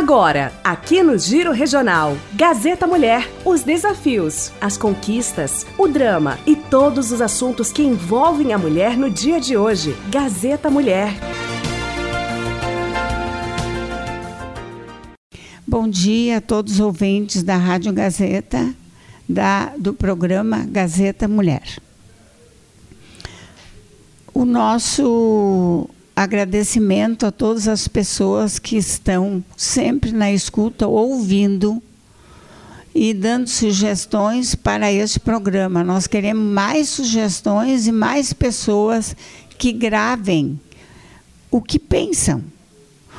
Agora, aqui no Giro Regional, Gazeta Mulher, os desafios, as conquistas, o drama e todos os assuntos que envolvem a mulher no dia de hoje. Gazeta Mulher. Bom dia a todos os ouvintes da Rádio Gazeta, da, do programa Gazeta Mulher. O nosso agradecimento a todas as pessoas que estão sempre na escuta, ouvindo e dando sugestões para este programa. Nós queremos mais sugestões e mais pessoas que gravem o que pensam,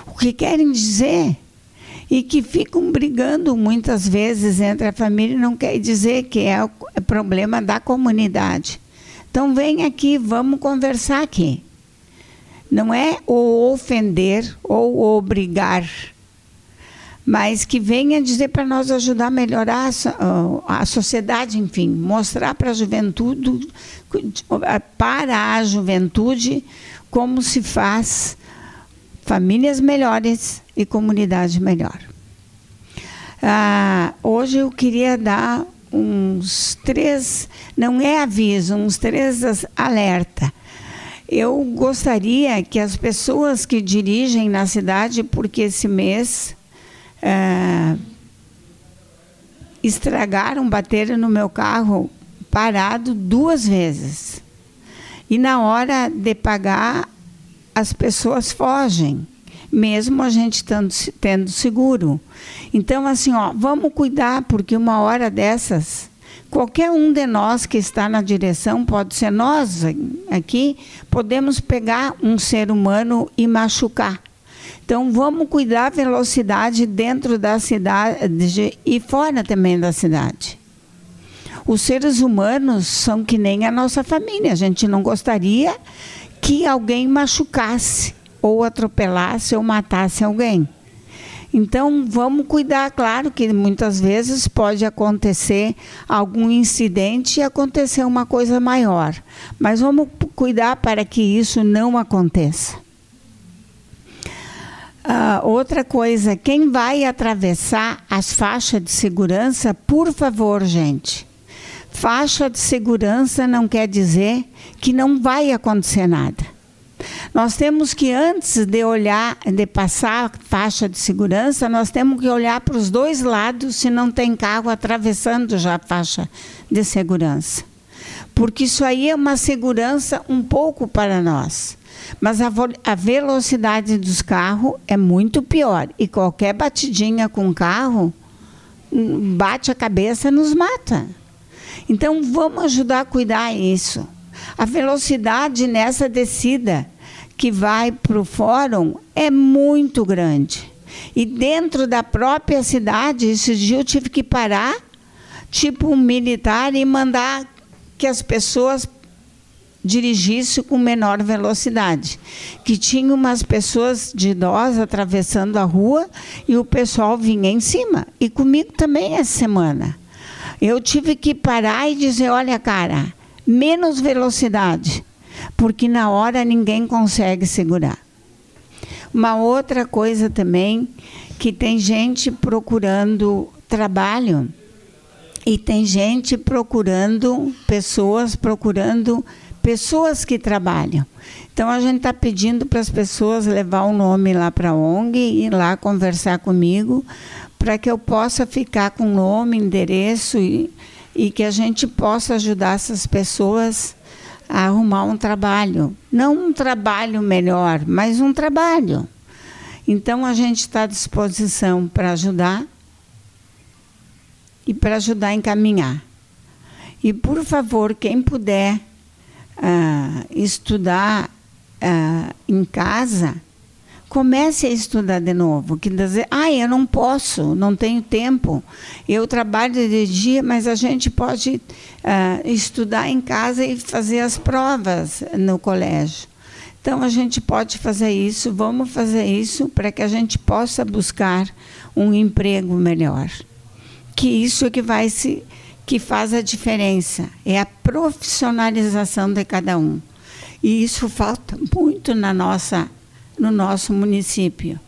o que querem dizer e que ficam brigando muitas vezes entre a família não quer dizer que é o problema da comunidade. Então vem aqui, vamos conversar aqui. Não é o ofender ou obrigar, mas que venha dizer para nós ajudar a melhorar a, a sociedade, enfim, mostrar para a juventude, para a juventude, como se faz famílias melhores e comunidade melhor. Ah, hoje eu queria dar uns três, não é aviso, uns três alerta eu gostaria que as pessoas que dirigem na cidade, porque esse mês é, estragaram, bateram no meu carro parado duas vezes. E na hora de pagar, as pessoas fogem, mesmo a gente tendo, tendo seguro. Então, assim, ó, vamos cuidar, porque uma hora dessas Qualquer um de nós que está na direção, pode ser nós aqui, podemos pegar um ser humano e machucar. Então vamos cuidar da velocidade dentro da cidade e fora também da cidade. Os seres humanos são que nem a nossa família. A gente não gostaria que alguém machucasse, ou atropelasse, ou matasse alguém. Então, vamos cuidar, claro que muitas vezes pode acontecer algum incidente e acontecer uma coisa maior, mas vamos cuidar para que isso não aconteça. Uh, outra coisa, quem vai atravessar as faixas de segurança, por favor, gente. Faixa de segurança não quer dizer que não vai acontecer nada. Nós temos que, antes de olhar, de passar faixa de segurança, nós temos que olhar para os dois lados se não tem carro atravessando já a faixa de segurança. Porque isso aí é uma segurança um pouco para nós. Mas a, a velocidade dos carros é muito pior. E qualquer batidinha com carro hum, bate a cabeça e nos mata. Então vamos ajudar a cuidar isso. A velocidade nessa descida que vai para o fórum é muito grande. E dentro da própria cidade, esse dia eu tive que parar, tipo um militar, e mandar que as pessoas dirigissem com menor velocidade. Que tinha umas pessoas de idosas atravessando a rua e o pessoal vinha em cima. E comigo também essa semana. Eu tive que parar e dizer: olha, cara, menos velocidade, porque na hora ninguém consegue segurar. Uma outra coisa também que tem gente procurando trabalho e tem gente procurando pessoas procurando pessoas que trabalham. Então a gente está pedindo para as pessoas levar o nome lá para a ONG e ir lá conversar comigo para que eu possa ficar com nome, endereço e e que a gente possa ajudar essas pessoas a arrumar um trabalho. Não um trabalho melhor, mas um trabalho. Então a gente está à disposição para ajudar e para ajudar a encaminhar. E por favor, quem puder uh, estudar uh, em casa, comece a estudar de novo. Que dizer, ah, eu não posso, não tenho tempo. Eu trabalho de dia, mas a gente pode uh, estudar em casa e fazer as provas no colégio. Então a gente pode fazer isso, vamos fazer isso para que a gente possa buscar um emprego melhor. Que isso é que vai se que faz a diferença, é a profissionalização de cada um. E isso falta muito na nossa no nosso município.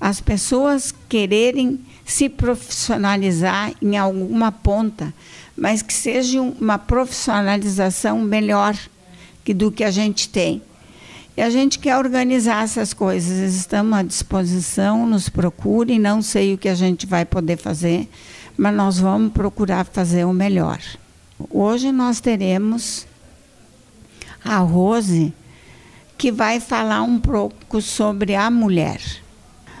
as pessoas quererem se profissionalizar em alguma ponta, mas que seja uma profissionalização melhor que do que a gente tem. E a gente quer organizar essas coisas. Estamos à disposição, nos procurem. Não sei o que a gente vai poder fazer, mas nós vamos procurar fazer o melhor. Hoje nós teremos a Rose, que vai falar um pouco sobre a mulher,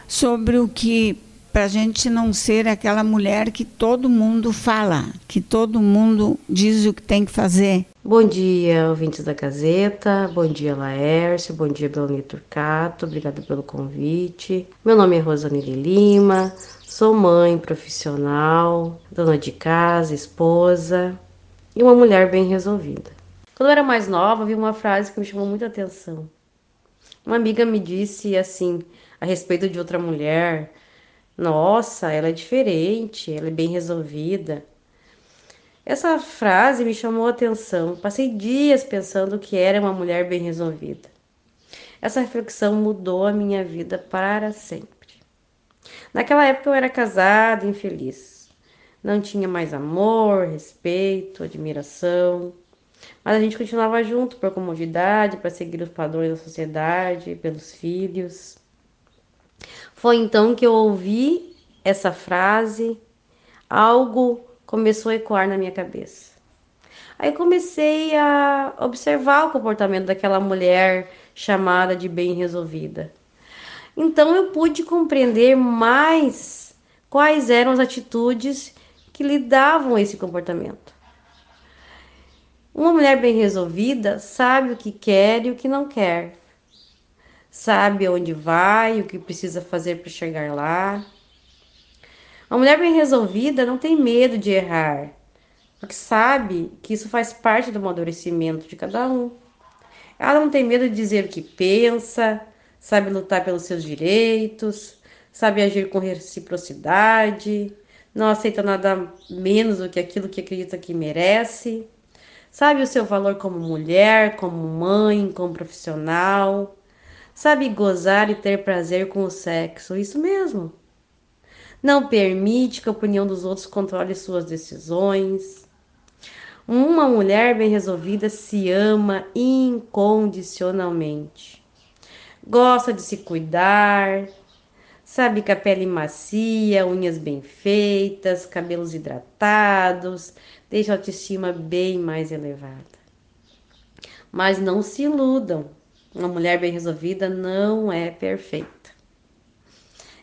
sobre o que para a gente não ser aquela mulher que todo mundo fala, que todo mundo diz o que tem que fazer. Bom dia, ouvintes da Gazeta. Bom dia, Laércio. Bom dia, Belmir Turcato. Obrigada pelo convite. Meu nome é Rosanile Lima. Sou mãe profissional, dona de casa, esposa e uma mulher bem resolvida. Quando eu era mais nova, vi uma frase que me chamou muita atenção. Uma amiga me disse assim, a respeito de outra mulher nossa, ela é diferente, ela é bem resolvida. Essa frase me chamou a atenção. Passei dias pensando que era uma mulher bem resolvida. Essa reflexão mudou a minha vida para sempre. Naquela época eu era casada, infeliz. Não tinha mais amor, respeito, admiração. Mas a gente continuava junto por comodidade, para seguir os padrões da sociedade, pelos filhos. Foi então que eu ouvi essa frase, algo começou a ecoar na minha cabeça. Aí comecei a observar o comportamento daquela mulher chamada de bem resolvida. Então eu pude compreender mais quais eram as atitudes que lhe davam esse comportamento. Uma mulher bem resolvida sabe o que quer e o que não quer sabe onde vai, o que precisa fazer para chegar lá. Uma mulher bem resolvida não tem medo de errar, porque sabe que isso faz parte do amadurecimento de cada um. Ela não tem medo de dizer o que pensa, sabe lutar pelos seus direitos, sabe agir com reciprocidade, não aceita nada menos do que aquilo que acredita que merece, sabe o seu valor como mulher, como mãe, como profissional, sabe gozar e ter prazer com o sexo, isso mesmo. Não permite que a opinião dos outros controle suas decisões. Uma mulher bem resolvida se ama incondicionalmente. Gosta de se cuidar, sabe que a pele macia, unhas bem feitas, cabelos hidratados, deixa a autoestima bem mais elevada. Mas não se iludam. Uma mulher bem resolvida não é perfeita.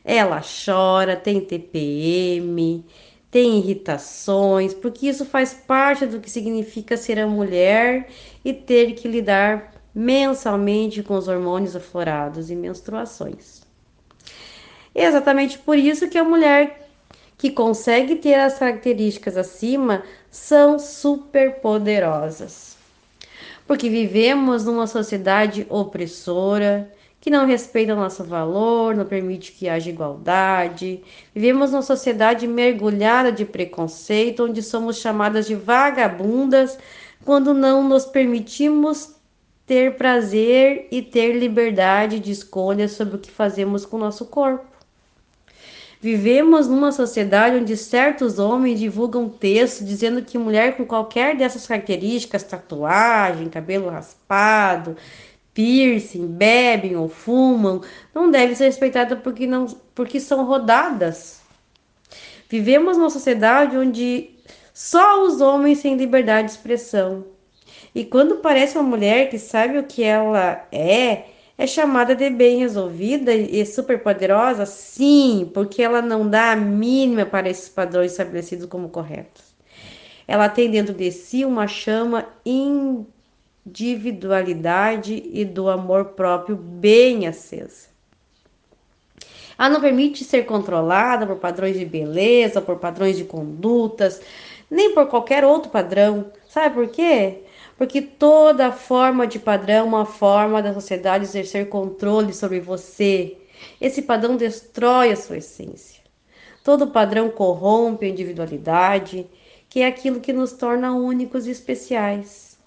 Ela chora, tem TPM, tem irritações, porque isso faz parte do que significa ser a mulher e ter que lidar mensalmente com os hormônios aflorados e menstruações. É exatamente por isso que a mulher que consegue ter as características acima são super poderosas porque vivemos numa sociedade opressora, que não respeita o nosso valor, não permite que haja igualdade. Vivemos numa sociedade mergulhada de preconceito, onde somos chamadas de vagabundas quando não nos permitimos ter prazer e ter liberdade de escolha sobre o que fazemos com o nosso corpo. Vivemos numa sociedade onde certos homens divulgam textos dizendo que mulher com qualquer dessas características, tatuagem, cabelo raspado, piercing, bebem ou fumam, não deve ser respeitada porque, não, porque são rodadas. Vivemos numa sociedade onde só os homens têm liberdade de expressão. E quando parece uma mulher que sabe o que ela é, é chamada de bem resolvida e super poderosa? Sim, porque ela não dá a mínima para esses padrões estabelecidos como corretos. Ela tem dentro de si uma chama individualidade e do amor próprio bem acesa. Ela não permite ser controlada por padrões de beleza, por padrões de condutas, nem por qualquer outro padrão. Sabe por quê? Porque toda forma de padrão é uma forma da sociedade exercer controle sobre você. Esse padrão destrói a sua essência. Todo padrão corrompe a individualidade, que é aquilo que nos torna únicos e especiais.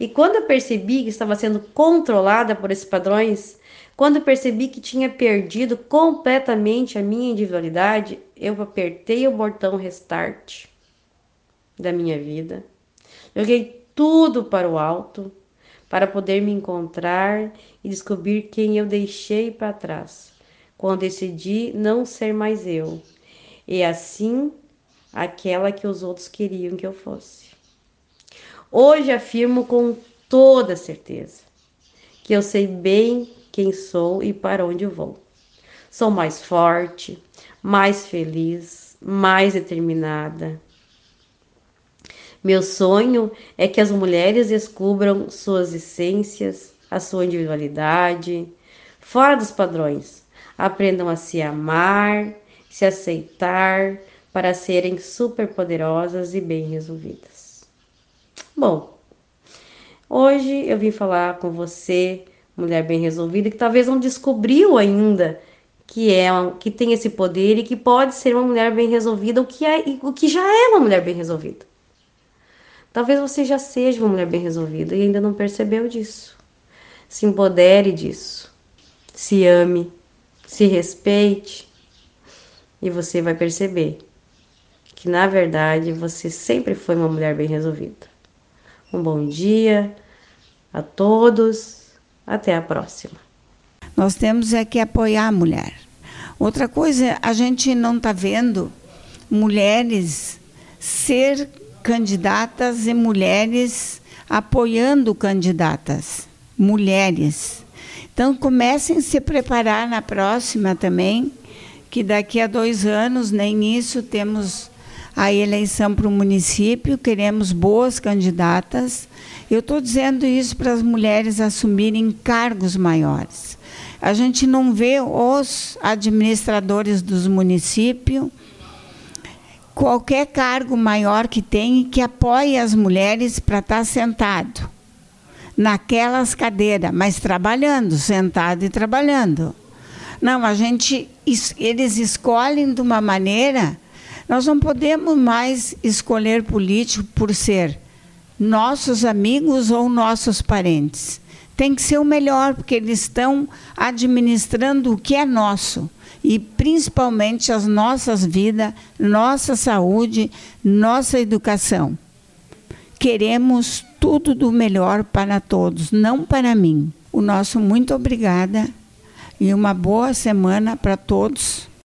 E quando eu percebi que estava sendo controlada por esses padrões, quando eu percebi que tinha perdido completamente a minha individualidade, eu apertei o botão restart da minha vida. Joguei tudo para o alto para poder me encontrar e descobrir quem eu deixei para trás, quando decidi não ser mais eu, e assim aquela que os outros queriam que eu fosse. Hoje afirmo com toda certeza que eu sei bem quem sou e para onde vou. Sou mais forte, mais feliz, mais determinada. Meu sonho é que as mulheres descubram suas essências, a sua individualidade, fora dos padrões. Aprendam a se amar, se aceitar, para serem superpoderosas e bem resolvidas. Bom, hoje eu vim falar com você, mulher bem resolvida, que talvez não descobriu ainda que é que tem esse poder e que pode ser uma mulher bem resolvida, o que é, o que já é uma mulher bem resolvida. Talvez você já seja uma mulher bem resolvida e ainda não percebeu disso. Se empodere disso. Se ame, se respeite e você vai perceber que na verdade você sempre foi uma mulher bem resolvida. Um bom dia a todos, até a próxima. Nós temos é que apoiar a mulher. Outra coisa, a gente não está vendo mulheres ser candidatas e mulheres apoiando candidatas, mulheres. Então comecem a se preparar na próxima também, que daqui a dois anos, nem isso, temos a eleição para o município, queremos boas candidatas. Eu estou dizendo isso para as mulheres assumirem cargos maiores. A gente não vê os administradores dos municípios, qualquer cargo maior que tenha, que apoie as mulheres para estar tá sentado naquelas cadeiras, mas trabalhando, sentado e trabalhando. Não, a gente, eles escolhem de uma maneira nós não podemos mais escolher político por ser nossos amigos ou nossos parentes. Tem que ser o melhor, porque eles estão administrando o que é nosso e principalmente as nossas vidas, nossa saúde, nossa educação. Queremos tudo do melhor para todos, não para mim. O nosso muito obrigada e uma boa semana para todos